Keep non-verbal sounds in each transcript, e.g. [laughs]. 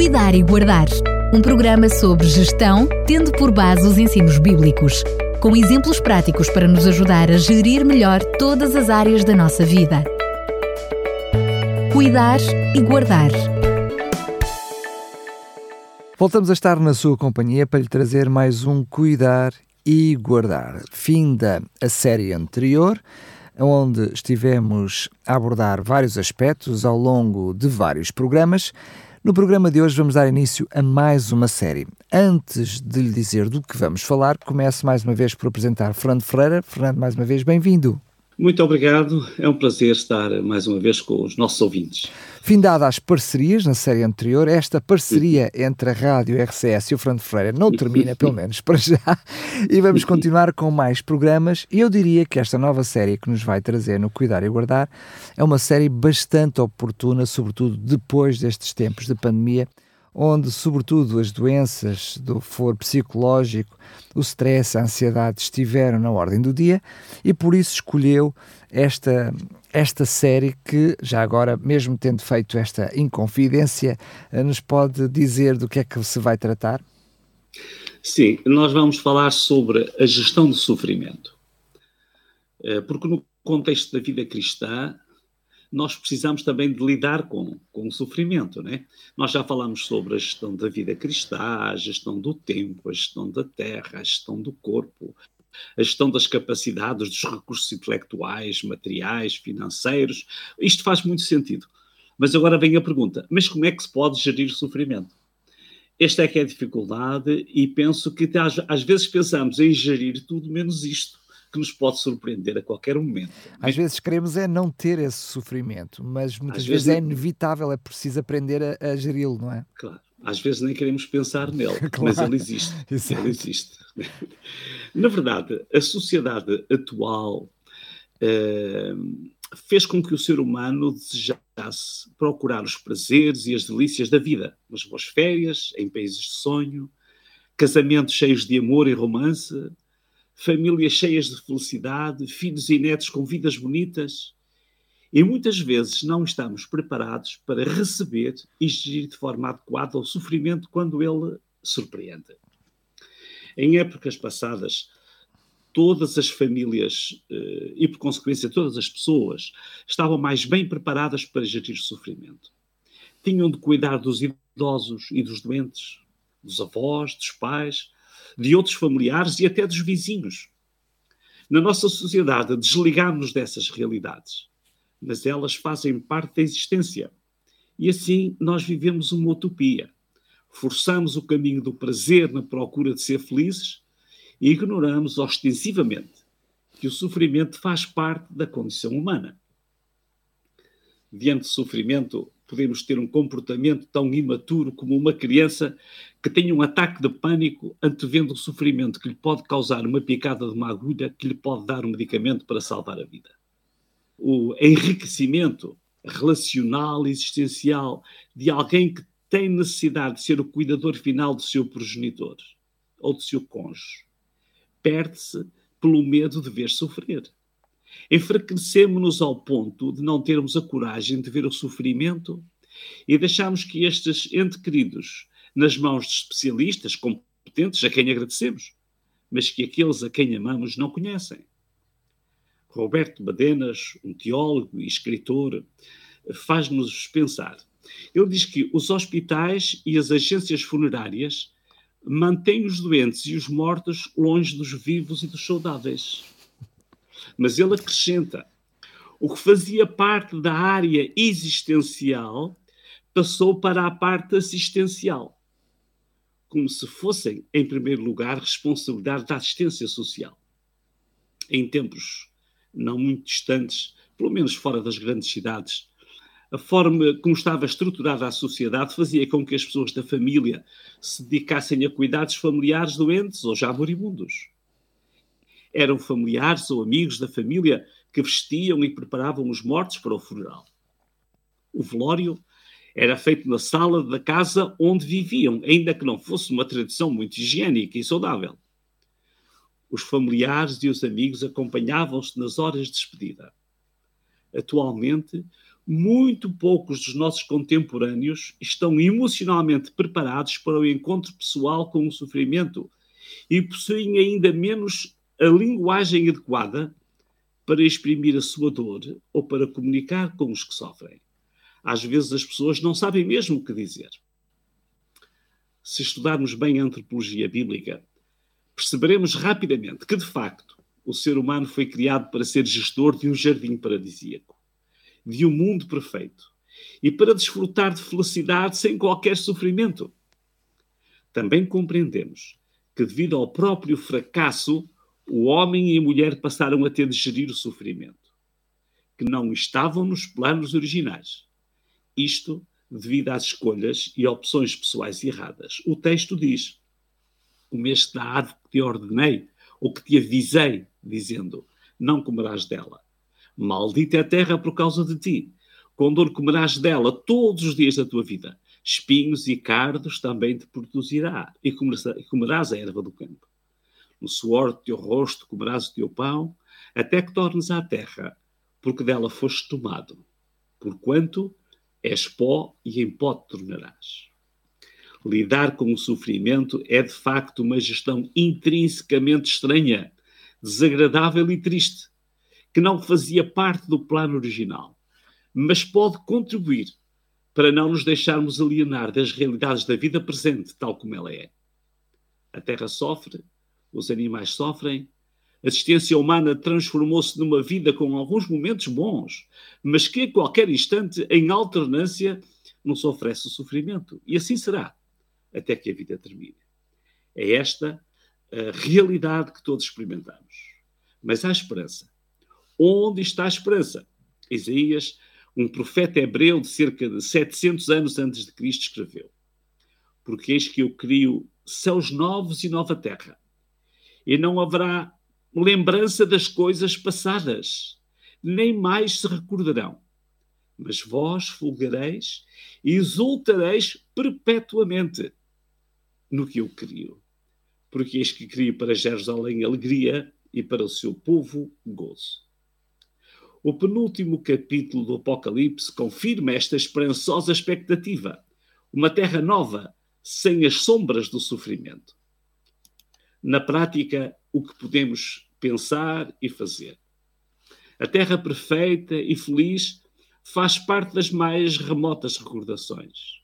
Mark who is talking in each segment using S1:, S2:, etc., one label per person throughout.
S1: Cuidar e Guardar, um programa sobre gestão, tendo por base os ensinos bíblicos, com exemplos práticos para nos ajudar a gerir melhor todas as áreas da nossa vida. Cuidar e Guardar.
S2: Voltamos a estar na sua companhia para lhe trazer mais um Cuidar e Guardar. Fim da série anterior, onde estivemos a abordar vários aspectos ao longo de vários programas. No programa de hoje vamos dar início a mais uma série. Antes de lhe dizer do que vamos falar, começo mais uma vez por apresentar Fernando Ferreira. Fernando, mais uma vez, bem-vindo.
S3: Muito obrigado, é um prazer estar mais uma vez com os nossos ouvintes.
S2: Findada as parcerias na série anterior, esta parceria [laughs] entre a Rádio RCS e o Fernando Freire não termina, pelo menos para já, e vamos continuar com mais programas. E eu diria que esta nova série que nos vai trazer no Cuidar e Guardar é uma série bastante oportuna, sobretudo depois destes tempos de pandemia onde, sobretudo, as doenças do foro psicológico, o stress, a ansiedade estiveram na ordem do dia e por isso escolheu esta, esta série que, já agora, mesmo tendo feito esta inconfidência, eh, nos pode dizer do que é que se vai tratar?
S3: Sim, nós vamos falar sobre a gestão do sofrimento. Eh, porque no contexto da vida cristã, nós precisamos também de lidar com, com o sofrimento, né? Nós já falamos sobre a gestão da vida cristã, a gestão do tempo, a gestão da terra, a gestão do corpo, a gestão das capacidades, dos recursos intelectuais, materiais, financeiros. Isto faz muito sentido. Mas agora vem a pergunta: mas como é que se pode gerir o sofrimento? Esta é que é a dificuldade, e penso que às, às vezes pensamos em gerir tudo menos isto que nos pode surpreender a qualquer momento.
S2: Às vezes queremos é não ter esse sofrimento, mas muitas vezes, vezes, é inevitável, é preciso aprender a, a geri-lo, não é?
S3: Claro. Às vezes nem queremos pensar nele, [laughs] claro. mas ele existe. [laughs] ele existe. [laughs] Na verdade, a sociedade atual uh, fez com que o ser humano desejasse procurar os prazeres e as delícias da vida, umas boas férias, em países de sonho, casamentos cheios de amor e romance, famílias cheias de felicidade, filhos e netos com vidas bonitas. E muitas vezes não estamos preparados para receber e gerir de forma adequada o sofrimento quando ele surpreende. Em épocas passadas, todas as famílias eh, e, por consequência, todas as pessoas estavam mais bem preparadas para gerir o sofrimento. Tinham de cuidar dos idosos e dos doentes, dos avós, dos pais, de outros familiares e até dos vizinhos. Na nossa sociedade, desligamos dessas realidades, mas elas fazem parte da existência. E assim nós vivemos uma utopia. Forçamos o caminho do prazer na procura de ser felizes e ignoramos ostensivamente que o sofrimento faz parte da condição humana. Diante do sofrimento, podemos ter um comportamento tão imaturo como uma criança que tem um ataque de pânico antevendo o sofrimento que lhe pode causar uma picada de uma agulha que lhe pode dar um medicamento para salvar a vida. O enriquecimento relacional e existencial de alguém que tem necessidade de ser o cuidador final do seu progenitor ou do seu cônjuge perde-se pelo medo de ver sofrer enfraquecemos-nos ao ponto de não termos a coragem de ver o sofrimento e deixamos que estes entes queridos, nas mãos de especialistas competentes, a quem agradecemos, mas que aqueles a quem amamos não conhecem. Roberto Badenas, um teólogo e escritor, faz-nos pensar. Ele diz que os hospitais e as agências funerárias mantêm os doentes e os mortos longe dos vivos e dos saudáveis. Mas ele acrescenta: o que fazia parte da área existencial passou para a parte assistencial, como se fossem, em primeiro lugar, responsabilidade da assistência social. Em tempos não muito distantes, pelo menos fora das grandes cidades, a forma como estava estruturada a sociedade fazia com que as pessoas da família se dedicassem a cuidados familiares doentes ou já moribundos. Eram familiares ou amigos da família que vestiam e preparavam os mortos para o funeral. O velório era feito na sala da casa onde viviam, ainda que não fosse uma tradição muito higiênica e saudável. Os familiares e os amigos acompanhavam-se nas horas de despedida. Atualmente, muito poucos dos nossos contemporâneos estão emocionalmente preparados para o encontro pessoal com o sofrimento e possuem ainda menos a linguagem adequada para exprimir a sua dor ou para comunicar com os que sofrem. Às vezes as pessoas não sabem mesmo o que dizer. Se estudarmos bem a antropologia bíblica, perceberemos rapidamente que, de facto, o ser humano foi criado para ser gestor de um jardim paradisíaco, de um mundo perfeito e para desfrutar de felicidade sem qualquer sofrimento. Também compreendemos que, devido ao próprio fracasso, o homem e a mulher passaram a ter de gerir o sofrimento, que não estavam nos planos originais. Isto devido às escolhas e opções pessoais erradas. O texto diz: Comeste da árvore que te ordenei, ou que te avisei, dizendo: Não comerás dela. Maldita é a terra por causa de ti. Com dor comerás dela todos os dias da tua vida. Espinhos e cardos também te produzirá, e comerás a erva do campo. No suor do teu rosto comerás o teu pão, até que tornes à terra, porque dela foste tomado. Porquanto és pó e em pó te tornarás. Lidar com o sofrimento é de facto uma gestão intrinsecamente estranha, desagradável e triste, que não fazia parte do plano original, mas pode contribuir para não nos deixarmos alienar das realidades da vida presente, tal como ela é. A Terra sofre, os animais sofrem, a existência humana transformou-se numa vida com alguns momentos bons, mas que a qualquer instante, em alternância, nos oferece o sofrimento. E assim será, até que a vida termine. É esta a realidade que todos experimentamos. Mas há esperança. Onde está a esperança? Isaías, um profeta hebreu de cerca de 700 anos antes de Cristo, escreveu: Porque eis que eu crio céus novos e nova terra, e não haverá lembrança das coisas passadas, nem mais se recordarão. Mas vós folgareis e exultareis perpetuamente no que eu crio. Porque eis que crio para Jerusalém alegria e para o seu povo gozo. O penúltimo capítulo do Apocalipse confirma esta esperançosa expectativa. Uma terra nova, sem as sombras do sofrimento. Na prática, o que podemos pensar e fazer. A terra perfeita e feliz faz parte das mais remotas recordações.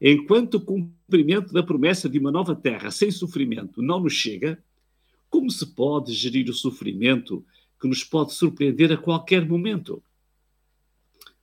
S3: Enquanto o cumprimento da promessa de uma nova terra sem sofrimento não nos chega, como se pode gerir o sofrimento que nos pode surpreender a qualquer momento?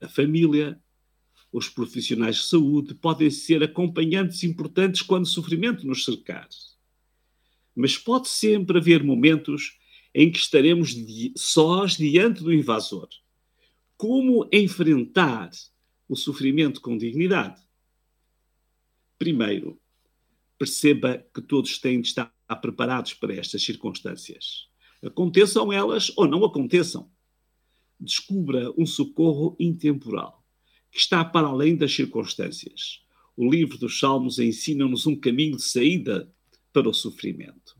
S3: A família, os profissionais de saúde podem ser acompanhantes importantes quando o sofrimento nos cercar mas pode sempre haver momentos em que estaremos di sós diante do invasor. Como enfrentar o sofrimento com dignidade? Primeiro, perceba que todos têm de estar preparados para estas circunstâncias. Aconteçam elas ou não aconteçam. Descubra um socorro intemporal que está para além das circunstâncias. O livro dos Salmos ensina-nos um caminho de saída para o sofrimento.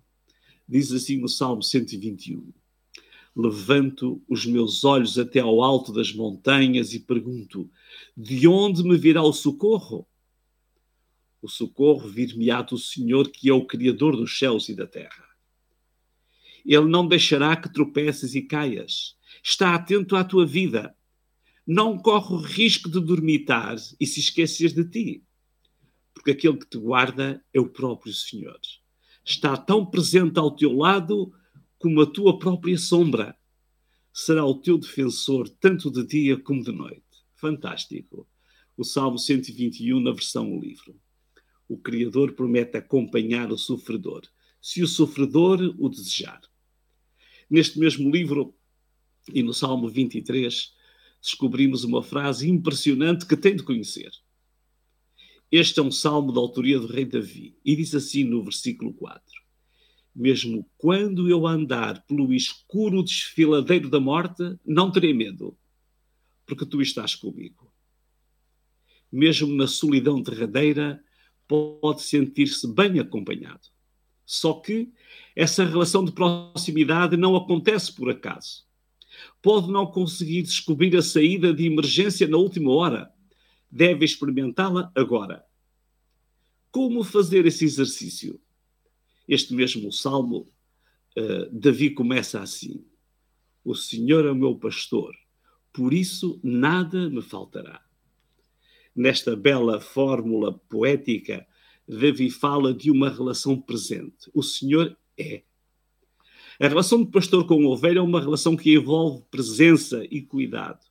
S3: Diz assim o Salmo 121. Levanto os meus olhos até ao alto das montanhas e pergunto: de onde me virá o socorro? O socorro vir-me-á do Senhor, que é o Criador dos céus e da terra. Ele não deixará que tropeces e caias. Está atento à tua vida. Não corre o risco de dormitar e se esqueces de ti, porque aquele que te guarda é o próprio Senhor está tão presente ao teu lado como a tua própria sombra. Será o teu defensor tanto de dia como de noite. Fantástico. O Salmo 121, na versão o livro. O Criador promete acompanhar o sofredor, se o sofredor o desejar. Neste mesmo livro, e no Salmo 23, descobrimos uma frase impressionante que tem de conhecer. Este é um salmo da autoria do rei Davi e diz assim no versículo 4: Mesmo quando eu andar pelo escuro desfiladeiro da morte, não terei medo, porque tu estás comigo. Mesmo na solidão derradeira, pode sentir-se bem acompanhado. Só que essa relação de proximidade não acontece por acaso. Pode não conseguir descobrir a saída de emergência na última hora. Deve experimentá-la agora. Como fazer esse exercício? Este mesmo salmo, uh, Davi começa assim: O Senhor é o meu pastor, por isso nada me faltará. Nesta bela fórmula poética, Davi fala de uma relação presente. O Senhor é. A relação de pastor com ovelha é uma relação que envolve presença e cuidado.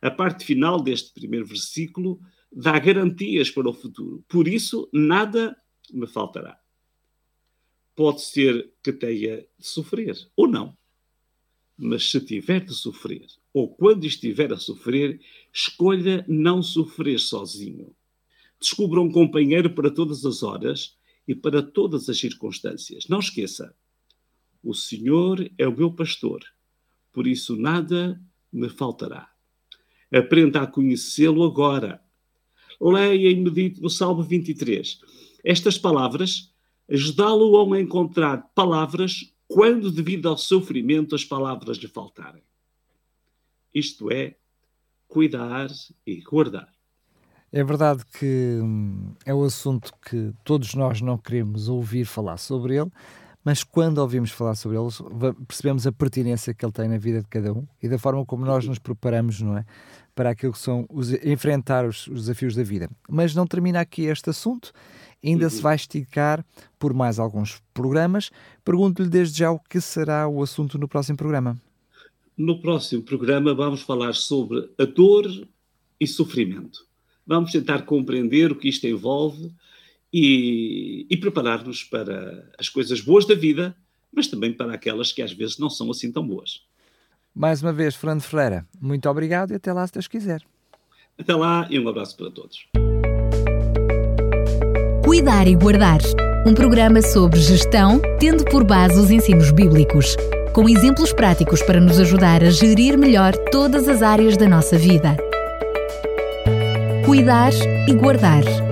S3: A parte final deste primeiro versículo dá garantias para o futuro. Por isso, nada me faltará. Pode ser que tenha de sofrer ou não. Mas se tiver de sofrer, ou quando estiver a sofrer, escolha não sofrer sozinho. Descubra um companheiro para todas as horas e para todas as circunstâncias. Não esqueça, o Senhor é o meu pastor, por isso nada me faltará. Aprenda a conhecê-lo agora. Leia e medite no Salmo 23. Estas palavras ajudá-lo a encontrar palavras quando, devido ao sofrimento, as palavras lhe faltarem. Isto é, cuidar e guardar.
S2: É verdade que hum, é o assunto que todos nós não queremos ouvir falar sobre ele, mas quando ouvimos falar sobre ele, percebemos a pertinência que ele tem na vida de cada um e da forma como nós nos preparamos, não é? Para aquilo que são os, enfrentar os, os desafios da vida. Mas não termina aqui este assunto, ainda uhum. se vai esticar por mais alguns programas. Pergunto-lhe desde já o que será o assunto no próximo programa.
S3: No próximo programa vamos falar sobre a dor e sofrimento. Vamos tentar compreender o que isto envolve e, e preparar-nos para as coisas boas da vida, mas também para aquelas que às vezes não são assim tão boas.
S2: Mais uma vez, Fernando Ferreira, muito obrigado e até lá se Deus quiser.
S3: Até lá e um abraço para todos.
S1: Cuidar e Guardar um programa sobre gestão, tendo por base os ensinos bíblicos, com exemplos práticos para nos ajudar a gerir melhor todas as áreas da nossa vida cuidar e guardar.